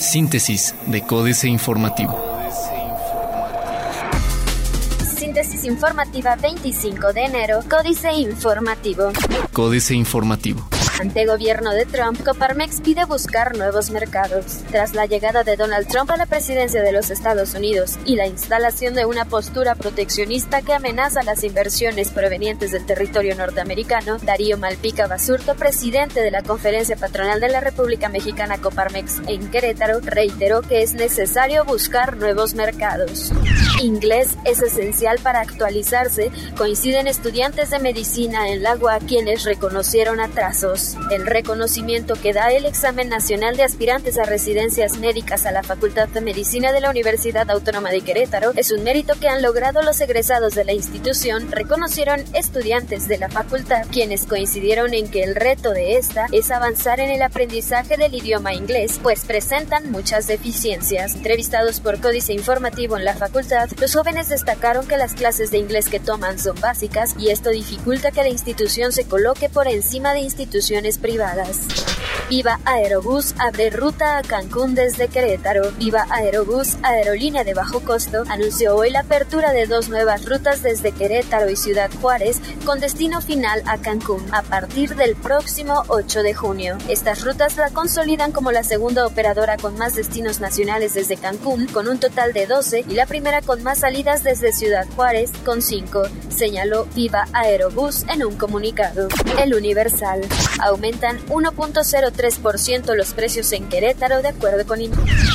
Síntesis de Códice Informativo. Síntesis informativa 25 de enero, Códice Informativo. Códice Informativo. Ante gobierno de Trump, Coparmex pide buscar nuevos mercados. Tras la llegada de Donald Trump a la presidencia de los Estados Unidos y la instalación de una postura proteccionista que amenaza las inversiones provenientes del territorio norteamericano, Darío Malpica Basurto, presidente de la Conferencia Patronal de la República Mexicana Coparmex en Querétaro, reiteró que es necesario buscar nuevos mercados. Inglés es esencial para actualizarse, coinciden estudiantes de medicina en la UA quienes reconocieron atrasos. El reconocimiento que da el examen nacional de aspirantes a residencias médicas a la Facultad de Medicina de la Universidad Autónoma de Querétaro es un mérito que han logrado los egresados de la institución, reconocieron estudiantes de la facultad, quienes coincidieron en que el reto de esta es avanzar en el aprendizaje del idioma inglés, pues presentan muchas deficiencias. Entrevistados por Códice Informativo en la facultad, los jóvenes destacaron que las clases de inglés que toman son básicas y esto dificulta que la institución se coloque por encima de instituciones privadas. Viva Aerobús abre ruta a Cancún desde Querétaro. Viva Aerobús, aerolínea de bajo costo, anunció hoy la apertura de dos nuevas rutas desde Querétaro y Ciudad Juárez con destino final a Cancún a partir del próximo 8 de junio. Estas rutas la consolidan como la segunda operadora con más destinos nacionales desde Cancún, con un total de 12, y la primera con más salidas desde Ciudad Juárez, con 5, señaló Viva Aerobús en un comunicado. El Universal. Aumentan 1.03% los precios en Querétaro de acuerdo con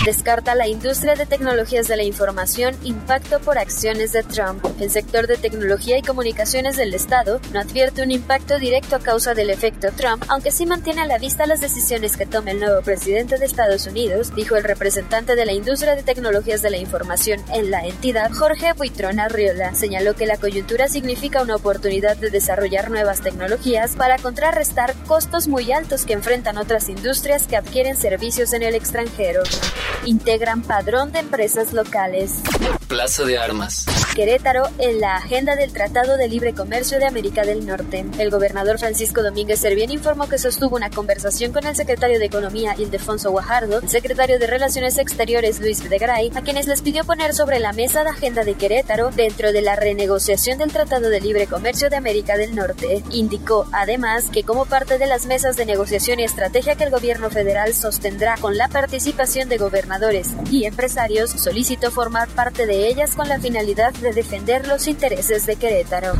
Descarta la industria de tecnologías de la información impacto por acciones de Trump. El sector de tecnología y comunicaciones del Estado no advierte un impacto directo a causa del efecto Trump, aunque sí mantiene a la vista las decisiones que tome el nuevo presidente de Estados Unidos, dijo el representante de la industria de tecnologías de la información en la entidad, Jorge Buitrón Arriola. Señaló que la coyuntura significa una oportunidad de desarrollar nuevas tecnologías para contrarrestar costos muy altos que enfrentan otras industrias que adquieren servicios en el extranjero. Integran padrón de empresas locales. Plaza de Armas. Querétaro en la agenda del Tratado de Libre Comercio de América del Norte. El gobernador Francisco Domínguez Servién informó que sostuvo una conversación con el secretario de Economía Ildefonso Guajardo, el secretario de Relaciones Exteriores Luis Videgaray, a quienes les pidió poner sobre la mesa la agenda de Querétaro dentro de la renegociación del Tratado de Libre Comercio de América del Norte. Indicó además que como parte de las mesas de negociación y estrategia que el gobierno federal sostendrá con la participación de gobernadores y empresarios, solicitó formar parte de ellas con la finalidad de defender los intereses de Querétaro.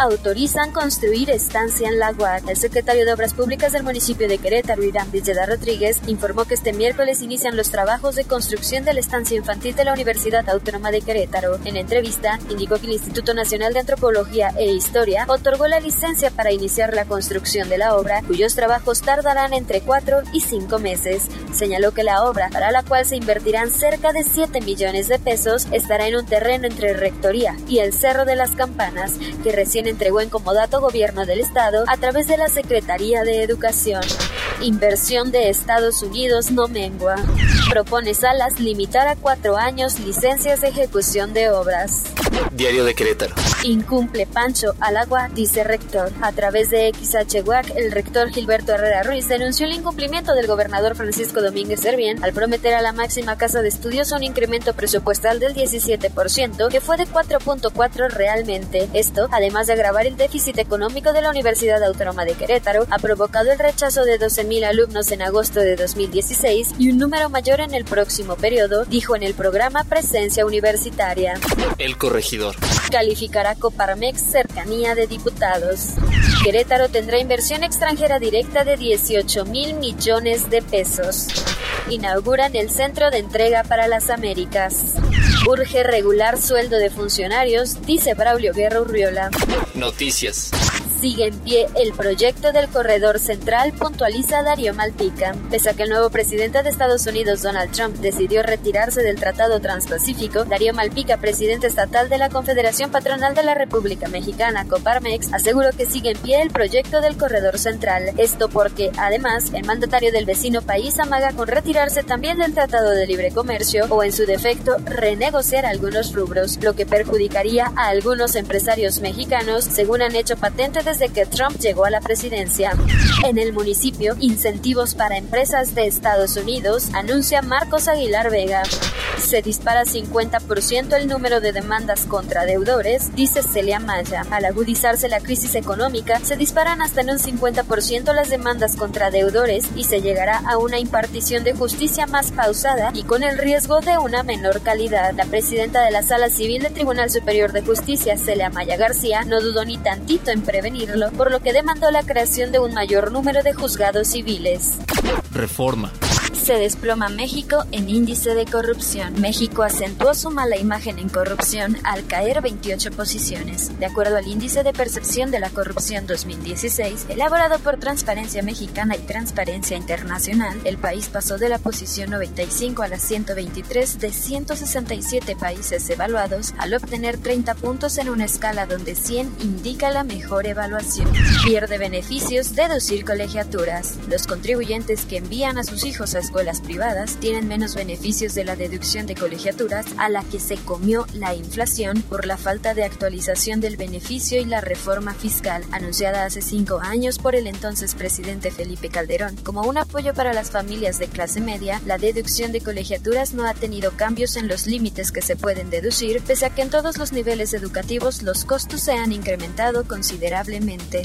Autorizan construir estancia en la UAC. El secretario de Obras Públicas del municipio de Querétaro, Irán Villeda Rodríguez, informó que este miércoles inician los trabajos de construcción de la estancia infantil de la Universidad Autónoma de Querétaro. En entrevista, indicó que el Instituto Nacional de Antropología e Historia otorgó la licencia para iniciar la construcción de la obra cuyos trabajos tardarán entre 4 y 5 meses. Señaló que la obra, para la cual se invertirán cerca de 7 millones de pesos, estará en un terreno entre Rectoría y el Cerro de las Campanas, que recién entregó en comodato Gobierno del Estado a través de la Secretaría de Educación. Inversión de Estados Unidos no mengua. Propone Salas limitar a cuatro años licencias de ejecución de obras. Diario de Querétaro. Incumple Pancho al agua, dice rector. A través de XHWAC, el rector Gilberto Herrera Ruiz denunció el incumplimiento del gobernador Francisco Domínguez Servién al prometer a la máxima casa de estudios un incremento presupuestal del 17%, que fue de 4.4 realmente. Esto, además de agravar el déficit económico de la Universidad Autónoma de Querétaro, ha provocado el rechazo de 12.000 alumnos en agosto de 2016 y un número mayor en el próximo periodo, dijo en el programa Presencia Universitaria. El corregidor. Calificará Coparmex cercanía de diputados. Querétaro tendrá inversión extranjera directa de 18 mil millones de pesos. Inauguran el Centro de Entrega para las Américas. Urge regular sueldo de funcionarios, dice Braulio Guerra Urriola. Noticias. Sigue en pie el proyecto del corredor central, puntualiza Darío Malpica. Pese a que el nuevo presidente de Estados Unidos, Donald Trump, decidió retirarse del Tratado Transpacífico, Darío Malpica, presidente estatal de la Confederación Patronal de la República Mexicana, Coparmex, aseguró que sigue en pie el proyecto del corredor central. Esto porque, además, el mandatario del vecino país amaga con retirarse también del Tratado de Libre Comercio o, en su defecto, renegociar algunos rubros, lo que perjudicaría a algunos empresarios mexicanos, según han hecho patente de desde que Trump llegó a la presidencia. En el municipio, incentivos para empresas de Estados Unidos, anuncia Marcos Aguilar Vega. Se dispara 50% el número de demandas contra deudores, dice Celia Maya. Al agudizarse la crisis económica, se disparan hasta en un 50% las demandas contra deudores y se llegará a una impartición de justicia más pausada y con el riesgo de una menor calidad. La presidenta de la Sala Civil del Tribunal Superior de Justicia, Celia Maya García, no dudó ni tantito en por lo que demandó la creación de un mayor número de juzgados civiles. Reforma. Se desploma México en índice de corrupción. México acentuó su mala imagen en corrupción al caer 28 posiciones. De acuerdo al índice de percepción de la corrupción 2016, elaborado por Transparencia Mexicana y Transparencia Internacional, el país pasó de la posición 95 a la 123 de 167 países evaluados al obtener 30 puntos en una escala donde 100 indica la mejor evaluación. Pierde beneficios deducir colegiaturas. Los contribuyentes que envían a sus hijos a escuelas privadas tienen menos beneficios de la deducción de colegiaturas a la que se comió la inflación por la falta de actualización del beneficio y la reforma fiscal anunciada hace cinco años por el entonces presidente Felipe Calderón. Como un apoyo para las familias de clase media, la deducción de colegiaturas no ha tenido cambios en los límites que se pueden deducir, pese a que en todos los niveles educativos los costos se han incrementado considerablemente.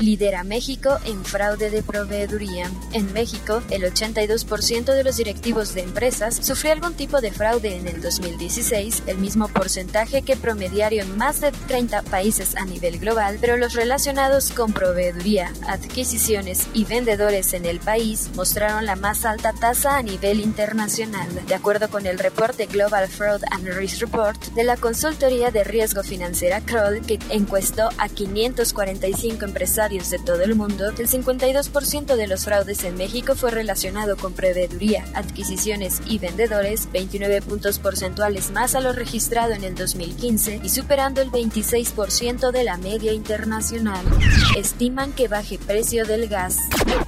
Lidera México en fraude de proveeduría. En México, el 82% de los directivos de empresas sufrió algún tipo de fraude en el 2016, el mismo porcentaje que promediario en más de 30 países a nivel global, pero los relacionados con proveeduría, adquisiciones y vendedores en el país mostraron la más alta tasa a nivel internacional. De acuerdo con el reporte Global Fraud and Risk Report de la consultoría de riesgo financiera Kroll, que encuestó a 545 empresarios de todo el mundo, el 52% de los fraudes en México fue relacionado con proveeduría, adquisiciones y vendedores, 29 puntos porcentuales más a lo registrado en el 2015 y superando el 26% de la media internacional. Estiman que baje precio del gas.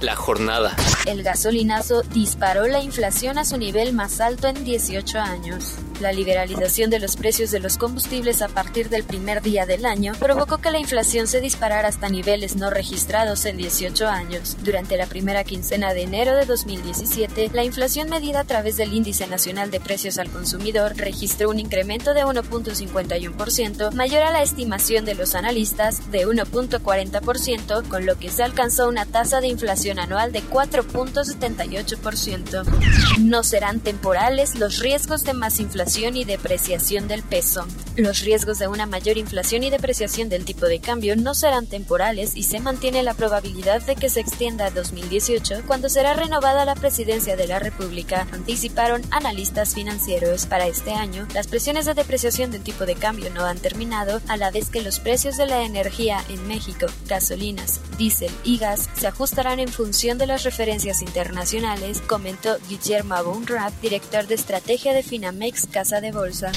La jornada. El gasolinazo disparó la inflación a su nivel más alto en 18 años. La liberalización de los precios de los combustibles a partir del primer día del año provocó que la inflación se disparara hasta niveles no registrados en 18 años. Durante la primera quincena de enero de 2017, la inflación medida a través del Índice Nacional de Precios al Consumidor registró un incremento de 1.51%, mayor a la estimación de los analistas de 1.40%, con lo que se alcanzó una tasa de inflación anual de 4.78%. No serán temporales los riesgos de más inflación y depreciación del peso. Los riesgos de una mayor inflación y depreciación del tipo de cambio no serán temporales y se mantiene la probabilidad de que se extienda a 2018 cuando será renovada la presidencia de la República, anticiparon analistas financieros. Para este año, las presiones de depreciación del tipo de cambio no han terminado, a la vez que los precios de la energía en México, gasolinas, diésel y gas se ajustarán en función de las referencias internacionales, comentó Guillermo Abunrap, director de estrategia de Finamex Casa de Bolsa.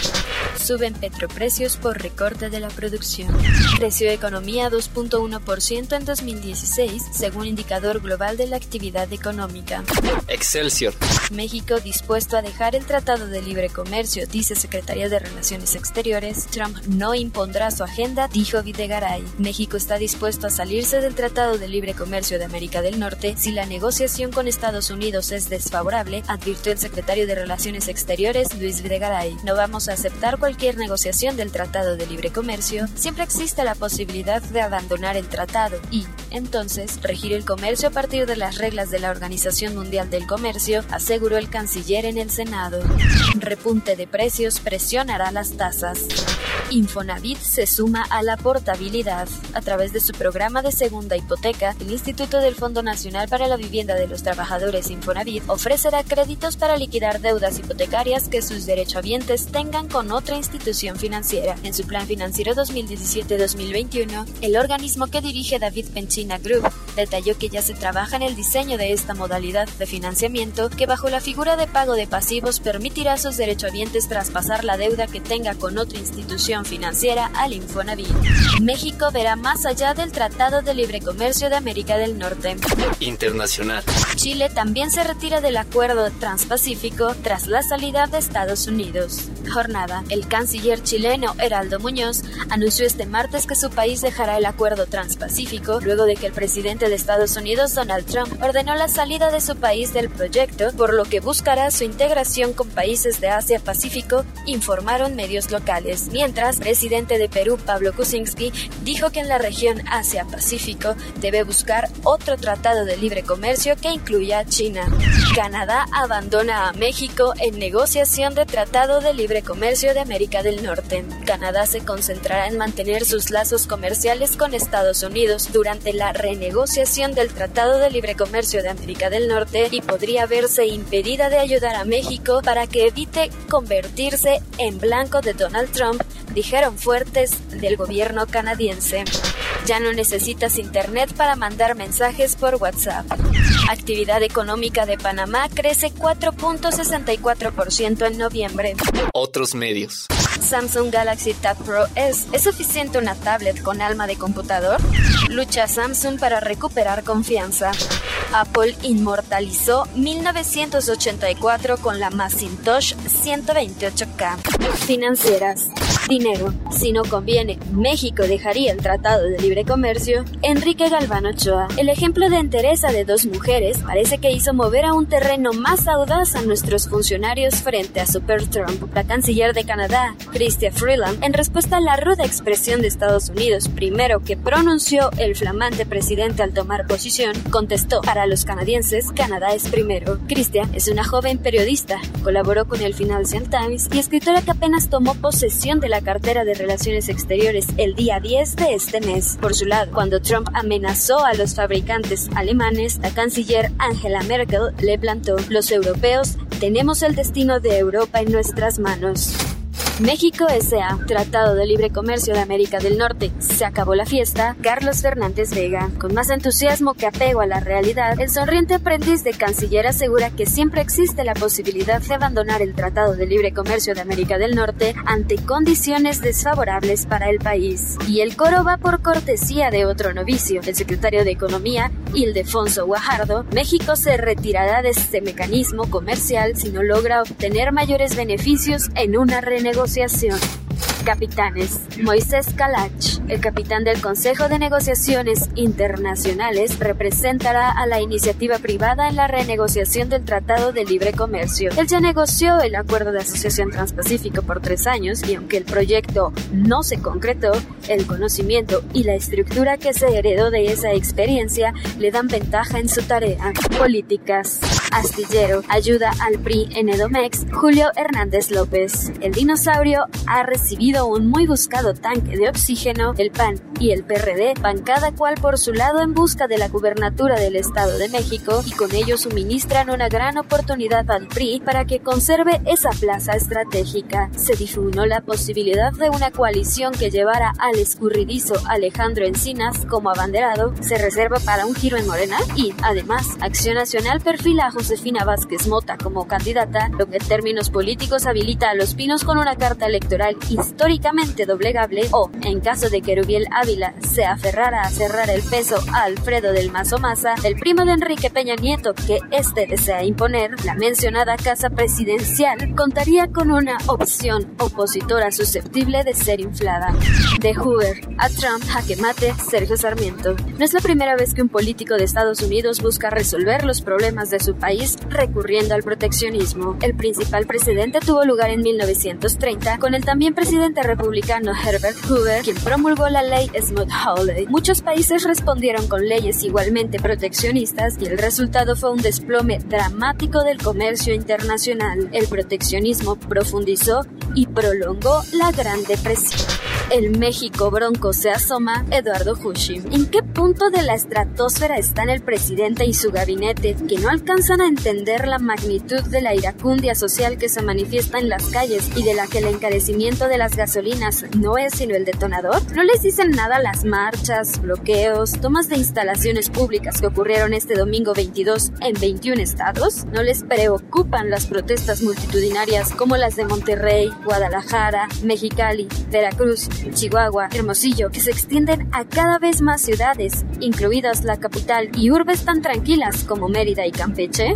Suben petroprecios por recorte de la producción. Creció economía 2.1% en 2016, según indicador global de la actividad económica. Excelsior. México dispuesto a dejar el Tratado de Libre Comercio, dice Secretaría de Relaciones Exteriores. Trump no impondrá su agenda, dijo Videgaray. México está dispuesto a salirse del Tratado de Libre Comercio de América del Norte si la negociación con Estados Unidos es desfavorable, advirtió el secretario de Relaciones Exteriores, Luis Videgaray. No vamos a aceptar cualquier negociación del Tratado de Libre Comercio. Siempre existe la posibilidad de abandonar el tratado y, entonces, regir el comercio a partir de las reglas de la Organización Mundial del Comercio, aseguró el canciller en el Senado. Repunte de precios presionará las tasas. Infonavit se suma a la portabilidad. A través de su programa de segunda hipoteca, el Instituto del Fondo Nacional para la Vivienda de los Trabajadores Infonavit ofrecerá créditos para liquidar deudas hipotecarias que sus derechohabientes tengan con otra institución financiera. En su plan financiero 2017-2021, el organismo que dirige David Penchina Group detalló que ya se trabaja en el diseño de esta modalidad de financiamiento que bajo la figura de pago de pasivos permitirá a sus derechohabientes traspasar la deuda que tenga con otra institución financiera al Infonavit. México verá más allá del Tratado de Libre Comercio de América del Norte. Internacional. Chile también se retira del acuerdo transpacífico tras la salida de Estados Unidos. Jornada. El canciller chileno Heraldo Muñoz anunció este martes que su país dejará el acuerdo transpacífico luego de que el presidente de Estados Unidos, Donald Trump, ordenó la salida de su país del proyecto, por lo que buscará su integración con países de Asia-Pacífico, informaron medios locales. Mientras, presidente de Perú, Pablo Kuczynski, dijo que en la región Asia-Pacífico debe buscar otro tratado de libre comercio que incluya a China. Canadá abandona a México en negociación de tratado de libre comercio de América del Norte. Canadá se concentrará en mantener sus lazos comerciales con Estados Unidos durante la renegociación del Tratado de Libre Comercio de América del Norte y podría verse impedida de ayudar a México para que evite convertirse en blanco de Donald Trump, dijeron fuertes del gobierno canadiense. Ya no necesitas internet para mandar mensajes por WhatsApp. Actividad económica de Panamá crece 4.64% en noviembre. Otros medios. Samsung Galaxy Tab Pro S. ¿Es suficiente una tablet con alma de computador? Lucha Samsung para recuperar confianza. Apple inmortalizó 1984 con la Macintosh 128K. Financieras. Dinero. Si no conviene, México dejaría el Tratado de Libre Comercio. Enrique Galván Ochoa. El ejemplo de entereza de dos mujeres parece que hizo mover a un terreno más audaz a nuestros funcionarios frente a Super Trump. La canciller de Canadá, Chrystia Freeland, en respuesta a la ruda expresión de Estados Unidos, primero que pronunció el flamante presidente al tomar posición, contestó, para los canadienses, Canadá es primero. Chrystia es una joven periodista, colaboró con el Financial Times y escritora que apenas tomó posesión de la cartera de Relaciones Exteriores el día 10 de este mes. Por su lado, cuando Trump amenazó a los fabricantes alemanes, la canciller Angela Merkel le plantó, los europeos tenemos el destino de Europa en nuestras manos. México S.A. Tratado de Libre Comercio de América del Norte. Se acabó la fiesta. Carlos Fernández Vega. Con más entusiasmo que apego a la realidad, el sonriente aprendiz de canciller asegura que siempre existe la posibilidad de abandonar el Tratado de Libre Comercio de América del Norte ante condiciones desfavorables para el país. Y el coro va por cortesía de otro novicio, el secretario de Economía, Ildefonso Guajardo. México se retirará de este mecanismo comercial si no logra obtener mayores beneficios en una renegociación Capitanes. Moisés Kalach, el capitán del Consejo de Negociaciones Internacionales, representará a la iniciativa privada en la renegociación del Tratado de Libre Comercio. Él ya negoció el acuerdo de asociación transpacífico por tres años y aunque el proyecto no se concretó, el conocimiento y la estructura que se heredó de esa experiencia le dan ventaja en su tarea. Políticas. Astillero. Ayuda al PRI en Edomex. Julio Hernández López. El dinosaurio ha recibido un muy buscado tanque de oxígeno, el PAN y el PRD van cada cual por su lado en busca de la gubernatura del Estado de México y con ello suministran una gran oportunidad al PRI para que conserve esa plaza estratégica. Se difundió la posibilidad de una coalición que llevara al escurridizo Alejandro Encinas como abanderado, se reserva para un giro en Morena y, además, Acción Nacional perfila a Josefina Vázquez Mota como candidata, lo que en términos políticos habilita a los pinos con una carta electoral histórica históricamente doblegable o, en caso de que Rubiel Ávila se aferrara a cerrar el peso a Alfredo del Mazo Maza, el primo de Enrique Peña Nieto que éste desea imponer, la mencionada casa presidencial contaría con una opción opositora susceptible de ser inflada. De Hoover a Trump, jaque mate, Sergio Sarmiento. No es la primera vez que un político de Estados Unidos busca resolver los problemas de su recurriendo al proteccionismo. El principal precedente tuvo lugar en 1930 con el también presidente republicano Herbert Hoover, quien promulgó la ley Smoot-Hawley. Muchos países respondieron con leyes igualmente proteccionistas y el resultado fue un desplome dramático del comercio internacional. El proteccionismo profundizó y prolongó la Gran Depresión. El México bronco se asoma Eduardo Hushim. ¿En qué punto de la estratosfera están el presidente y su gabinete que no alcanzan a entender la magnitud de la iracundia social que se manifiesta en las calles y de la que el encarecimiento de las gasolinas no es sino el detonador? ¿No les dicen nada las marchas, bloqueos, tomas de instalaciones públicas que ocurrieron este domingo 22 en 21 estados? ¿No les preocupan las protestas multitudinarias como las de Monterrey, Guadalajara, Mexicali, Veracruz, Chihuahua, Hermosillo, que se extienden a cada vez más ciudades, incluidas la capital y urbes tan tranquilas como Mérida y Campeche?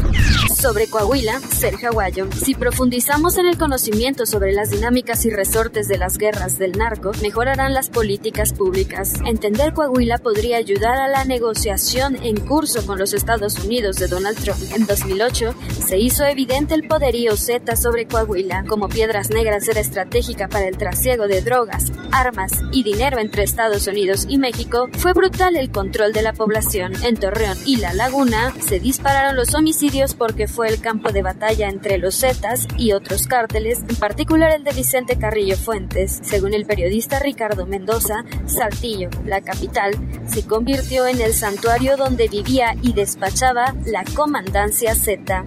Sobre Coahuila, Sergio Aguayo, si profundizamos en el conocimiento sobre las dinámicas y resortes de las guerras del narco, mejorarán las políticas públicas. Entender Coahuila podría ayudar a la negociación en curso con los Estados Unidos de Donald Trump. En 2008 se hizo evidente el poderío Z sobre Coahuila. Como piedras negras era estratégica para el trasiego de drogas, armas y dinero entre Estados Unidos y México, fue brutal el control de la población. En Torreón y La Laguna se dispararon los homicidios porque fue el campo de batalla entre los Zetas y otros cárteles, en particular el de Vicente Carrillo Fuentes. Según el periodista Ricardo Mendoza, Saltillo, la capital, se convirtió en el santuario donde vivía y despachaba la comandancia Z.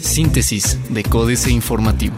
Síntesis de Códice Informativo.